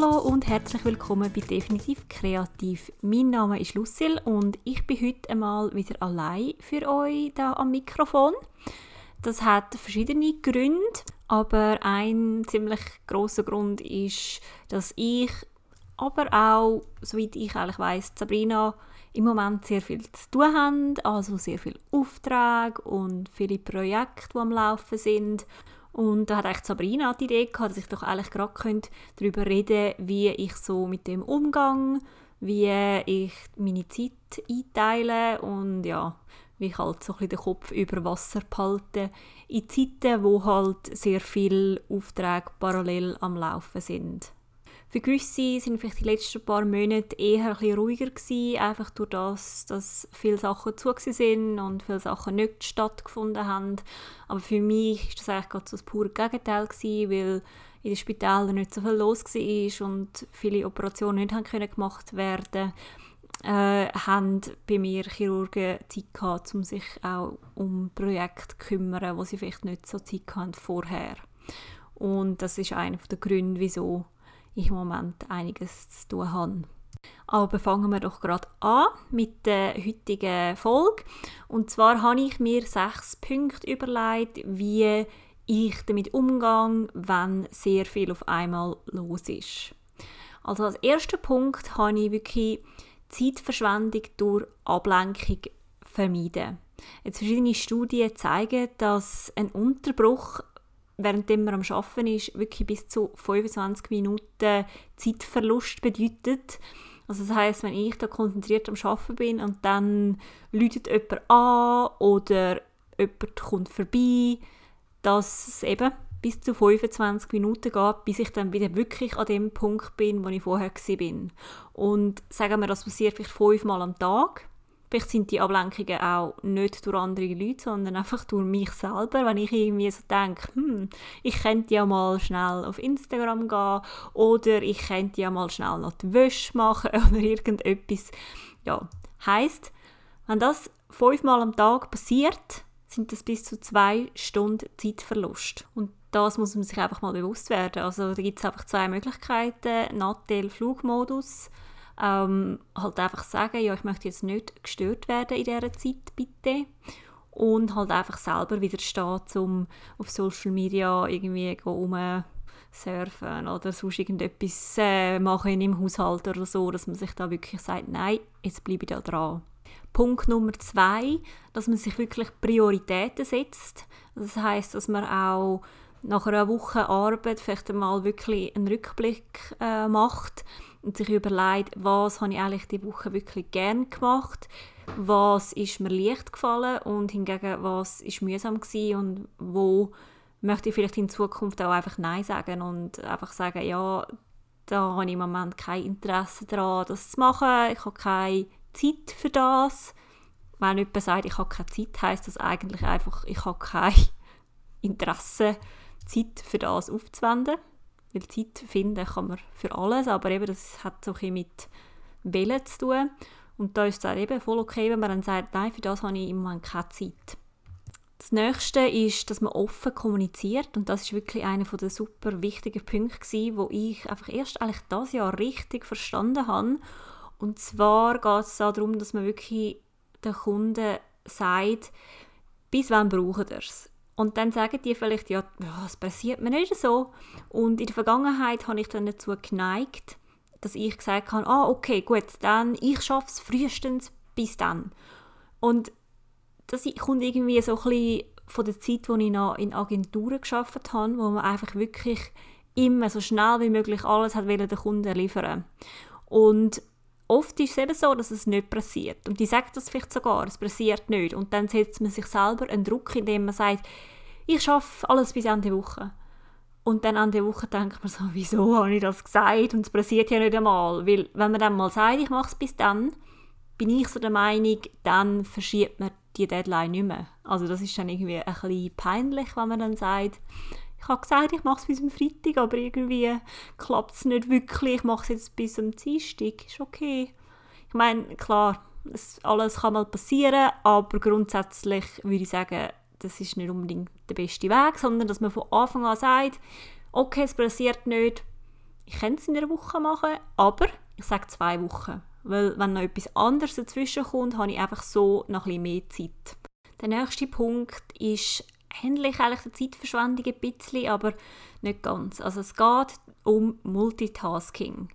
Hallo und herzlich willkommen bei Definitiv Kreativ. Mein Name ist Lucille und ich bin heute einmal wieder allein für euch da am Mikrofon. Das hat verschiedene Gründe, aber ein ziemlich großer Grund ist, dass ich, aber auch, soweit ich eigentlich weiß, Sabrina im Moment sehr viel zu tun haben, also sehr viele Aufträge und viele Projekte, die am Laufen sind. Und da hat eigentlich Sabrina die Idee gehabt, dass ich doch eigentlich gerade darüber reden könnte, wie ich so mit dem umgehe, wie ich meine Zeit einteile und ja, wie ich halt so ein bisschen den Kopf über Wasser behalte in Zeiten, wo halt sehr viele Aufträge parallel am Laufen sind. Für gewisse sind vielleicht die letzten paar Monate eher ein ruhiger gewesen, einfach durch das, dass viele Sachen zu sind und viele Sachen nicht stattgefunden haben. Aber für mich ist das eigentlich gerade so das pure Gegenteil gewesen, weil in den Spitälern nicht so viel los war und viele Operationen nicht haben können gemacht werden äh, haben bei mir Chirurgen Zeit gehabt, um sich auch um Projekte zu kümmern, wo sie vielleicht nicht so Zeit hatten vorher. Und das ist einer der Gründe, wieso im Moment einiges zu tun habe. Aber fangen wir doch gerade an mit der heutigen Folge. Und zwar habe ich mir sechs Punkte überlegt, wie ich damit umgehe, wenn sehr viel auf einmal los ist. Also als erster Punkt habe ich wirklich Zeitverschwendung durch Ablenkung vermeiden. Jetzt verschiedene Studien zeigen, dass ein Unterbruch während man am Arbeiten ist, wirklich bis zu 25 Minuten Zeitverlust bedeutet. Also das heißt, wenn ich da konzentriert am Arbeiten bin und dann läutet jemand an oder jemand kommt vorbei, dass es eben bis zu 25 Minuten geht, bis ich dann wieder wirklich an dem Punkt bin, wo ich vorher war. Und sagen wir, das passiert vielleicht fünfmal am Tag Vielleicht sind die Ablenkungen auch nicht durch andere Leute, sondern einfach durch mich selber, wenn ich irgendwie so denke, hm, ich könnte ja mal schnell auf Instagram gehen oder ich könnte ja mal schnell noch die Wäsche machen oder irgendetwas. Ja, heisst, wenn das fünfmal am Tag passiert, sind das bis zu zwei Stunden Zeitverlust. Und das muss man sich einfach mal bewusst werden. Also da gibt es einfach zwei Möglichkeiten. Nattel Flugmodus ähm, halt einfach sagen, ja, ich möchte jetzt nicht gestört werden in dieser Zeit, bitte. Und halt einfach selber widerstehen, um auf Social Media irgendwie surfen oder sonst irgendetwas äh, machen im Haushalt oder so, dass man sich da wirklich sagt, nein, jetzt bleibe ich da dran. Punkt Nummer zwei, dass man sich wirklich Prioritäten setzt. Das heißt, dass man auch nach einer Woche Arbeit vielleicht einmal wirklich einen Rückblick äh, macht und sich überlegt, was habe ich eigentlich die Woche wirklich gern gemacht, was ist mir leicht gefallen und hingegen was ist mühsam gewesen und wo möchte ich vielleicht in Zukunft auch einfach Nein sagen und einfach sagen, ja, da habe ich im Moment kein Interesse daran, das zu machen, ich habe keine Zeit für das. Wenn jemand sagt, ich habe keine Zeit, heißt das eigentlich einfach, ich habe kein Interesse, Zeit für das aufzuwenden. Weil Zeit finden kann man für alles, aber eben das hat so ein mit Willen zu tun. Und da ist es eben voll okay, wenn man dann sagt, nein, für das habe ich im Moment keine Zeit. Das Nächste ist, dass man offen kommuniziert und das ist wirklich einer der super wichtigen Punkte gewesen, wo ich einfach erst eigentlich das Jahr richtig verstanden habe. Und zwar geht es darum, dass man wirklich den Kunden sagt, bis wann braucht ihr es? Und dann sagen die vielleicht, ja, das passiert mir nicht so. Und in der Vergangenheit habe ich dann dazu geneigt, dass ich gesagt habe, ah, okay, gut, dann, ich schaffe es frühestens bis dann. Und das kommt irgendwie so ein bisschen von der Zeit, wo ich noch in Agenturen geschafft habe, wo man einfach wirklich immer so schnell wie möglich alles hat den Kunden liefern. Und oft ist es eben so, dass es nicht passiert. Und die sagt das vielleicht sogar, es passiert nicht. Und dann setzt man sich selber einen Druck, indem man sagt, ich schaffe alles bis Ende Woche. Und dann Ende Woche denkt man so, wieso habe ich das gesagt? Und es passiert ja nicht einmal. Weil wenn man dann mal sagt, ich mache es bis dann, bin ich so der Meinung, dann verschiebt man die Deadline nicht mehr. Also das ist dann irgendwie ein bisschen peinlich, wenn man dann sagt, ich habe gesagt, ich mache es bis am Freitag, aber irgendwie klappt es nicht wirklich. Ich mache es jetzt bis am Dienstag. Ist okay. Ich meine, klar, das alles kann mal passieren, aber grundsätzlich würde ich sagen, das ist nicht unbedingt der beste Weg, sondern dass man von Anfang an sagt, okay, es passiert nicht, Ich kann es in einer Woche machen, aber ich sage zwei Wochen. Weil wenn noch etwas anderes dazwischen kommt, habe ich einfach so noch ein bisschen mehr Zeit. Der nächste Punkt ist ähnlich eigentlich der Zeitverschwendung ein bisschen, aber nicht ganz. Also es geht um Multitasking.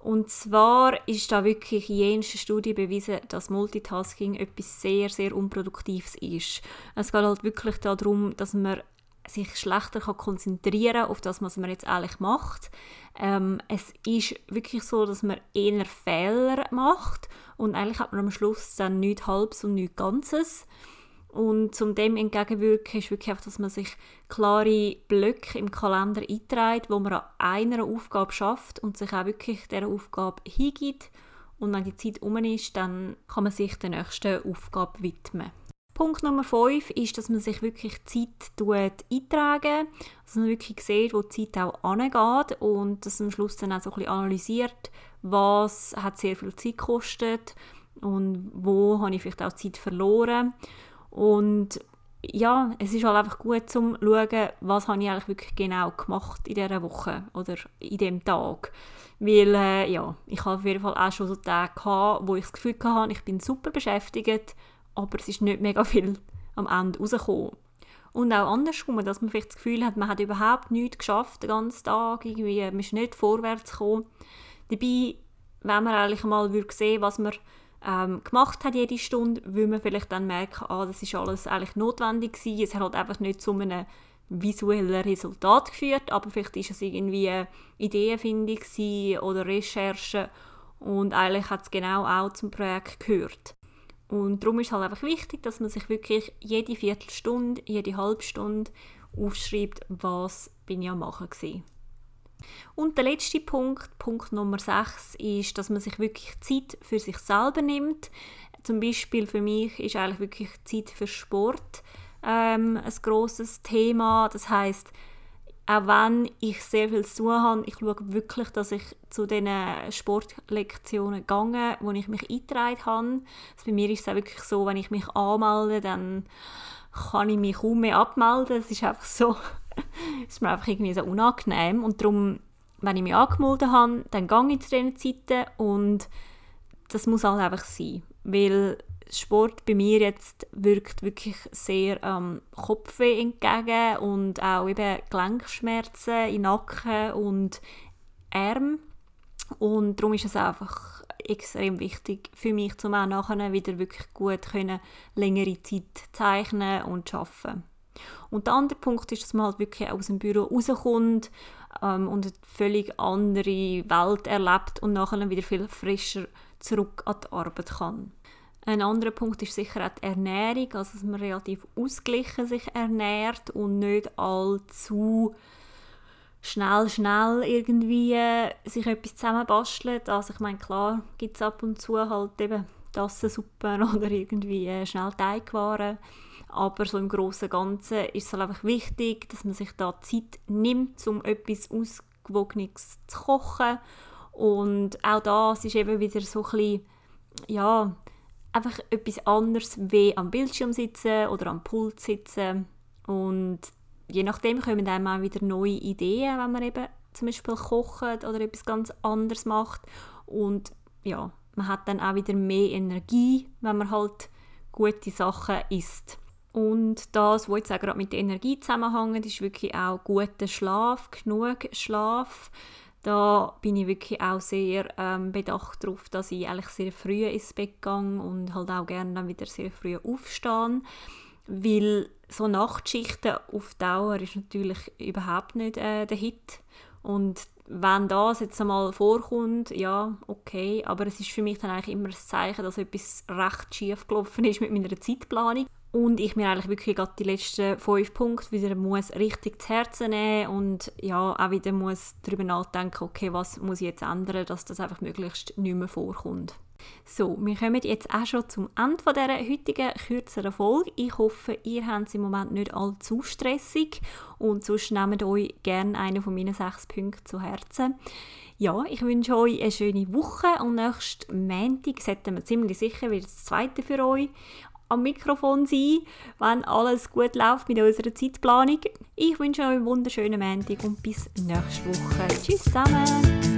Und zwar ist da wirklich in Studie bewiesen, dass Multitasking etwas sehr, sehr Unproduktives ist. Es geht halt wirklich darum, dass man sich schlechter kann konzentrieren auf das, was man jetzt eigentlich macht. Ähm, es ist wirklich so, dass man eher Fehler macht und eigentlich hat man am Schluss dann nichts Halbes und nichts Ganzes. Und zum dem entgegenwirken ist wirklich einfach, dass man sich klare Blöcke im Kalender einträgt, wo man an einer Aufgabe schafft und sich auch wirklich dieser Aufgabe hingibt. Und wenn die Zeit um ist, dann kann man sich der nächsten Aufgabe widmen. Punkt Nummer 5 ist, dass man sich wirklich Zeit eintragen dass man wirklich sieht, wo die Zeit auch angeht und dass man am Schluss dann auch so ein bisschen analysiert, was hat sehr viel Zeit gekostet und wo habe ich vielleicht auch Zeit verloren und ja, es ist halt einfach gut zum schauen, was habe ich eigentlich wirklich genau gemacht in dieser Woche oder in diesem Tag. Weil, äh, ja, ich habe auf jeden Fall auch schon so Tage gehabt, wo ich das Gefühl hatte, ich bin super beschäftigt, aber es ist nicht mega viel am Ende rausgekommen. Und auch andersrum, dass man vielleicht das Gefühl hat, man hat überhaupt nichts geschafft den ganzen Tag, irgendwie, man ist nicht vorwärts gekommen. Dabei, wenn man eigentlich mal würde sehen was man ähm, gemacht hat jede Stunde, würde man vielleicht dann merken, ah, das ist alles eigentlich notwendig gewesen. Es hat halt einfach nicht zu einem visuellen Resultat geführt, aber vielleicht ist es irgendwie Ideenfindung oder Recherche und eigentlich hat es genau auch zum Projekt gehört. Und darum ist es halt einfach wichtig, dass man sich wirklich jede Viertelstunde, jede halbe Stunde aufschreibt, was bin ich am machen gewesen. Und der letzte Punkt, Punkt Nummer 6, ist, dass man sich wirklich Zeit für sich selber nimmt. Zum Beispiel für mich ist eigentlich wirklich Zeit für Sport ähm, ein großes Thema. Das heißt, auch wenn ich sehr viel zu tun habe, ich schaue wirklich, dass ich zu den Sportlektionen gehe, wo ich mich eingetragen habe. Also bei mir ist es auch wirklich so, wenn ich mich anmelde, dann kann ich mich kaum mehr abmelden. Es ist einfach so, ist mir einfach irgendwie so unangenehm und darum, wenn ich mich angemeldet habe, dann gehe ich zu diesen Zeiten und das muss halt einfach sein, weil Sport bei mir jetzt wirkt wirklich sehr ähm, Kopfweh entgegen und auch eben Gelenkschmerzen in Nacken und Arm. Und darum ist es einfach extrem wichtig für mich, um auch nachher wieder wirklich gut können, längere Zeit zeichnen und arbeiten. Und der andere Punkt ist, dass man halt wirklich aus dem Büro rauskommt ähm, und eine völlig andere Welt erlebt und nachher wieder viel frischer zurück an die Arbeit kann. Ein anderer Punkt ist sicher auch die Ernährung, also dass man relativ ausgeglichen sich ernährt und nicht allzu schnell, schnell irgendwie sich etwas zusammenbastelt. Also ich meine, klar gibt es ab und zu halt eben Tassensuppen oder irgendwie äh, schnell Teigwaren, aber so im Großen und Ganzen ist es halt einfach wichtig, dass man sich da Zeit nimmt, um etwas Ausgewogenes zu kochen und auch das ist eben wieder so ein bisschen, ja, einfach etwas anderes wie am Bildschirm sitzen oder am Pult sitzen. Und je nachdem kommen einem auch wieder neue Ideen, wenn man eben zum Beispiel kocht oder etwas ganz anderes macht. Und ja, man hat dann auch wieder mehr Energie, wenn man halt gute Sachen isst. Und das, was jetzt auch gerade mit der Energie zusammenhängt, ist wirklich auch guter Schlaf, genug Schlaf. Da bin ich wirklich auch sehr ähm, bedacht darauf, dass ich eigentlich sehr früh ins Bett gehe und halt auch gerne dann wieder sehr früh aufstehe. Weil so Nachtschichten auf Dauer ist natürlich überhaupt nicht äh, der Hit. Und wenn das jetzt einmal vorkommt, ja, okay, aber es ist für mich dann eigentlich immer ein Zeichen, dass etwas recht schief gelaufen ist mit meiner Zeitplanung und ich mir eigentlich wirklich gerade die letzten fünf Punkte wieder muss richtig zu Herzen nehmen und ja, auch wieder muss darüber nachdenken, okay, was muss ich jetzt ändern, dass das einfach möglichst nicht mehr vorkommt. So, wir kommen jetzt auch schon zum Ende dieser heutigen kürzeren Folge. Ich hoffe, ihr habt es im Moment nicht allzu stressig und sonst nehmt euch gerne einen von meinen sechs Punkten zu Herzen. Ja, ich wünsche euch eine schöne Woche und nächsten Montag sollten wir ziemlich sicher wieder das zweite für euch am Mikrofon sein, wenn alles gut läuft mit unserer Zeitplanung. Ich wünsche euch einen wunderschönen Montag und bis nächste Woche. Tschüss zusammen!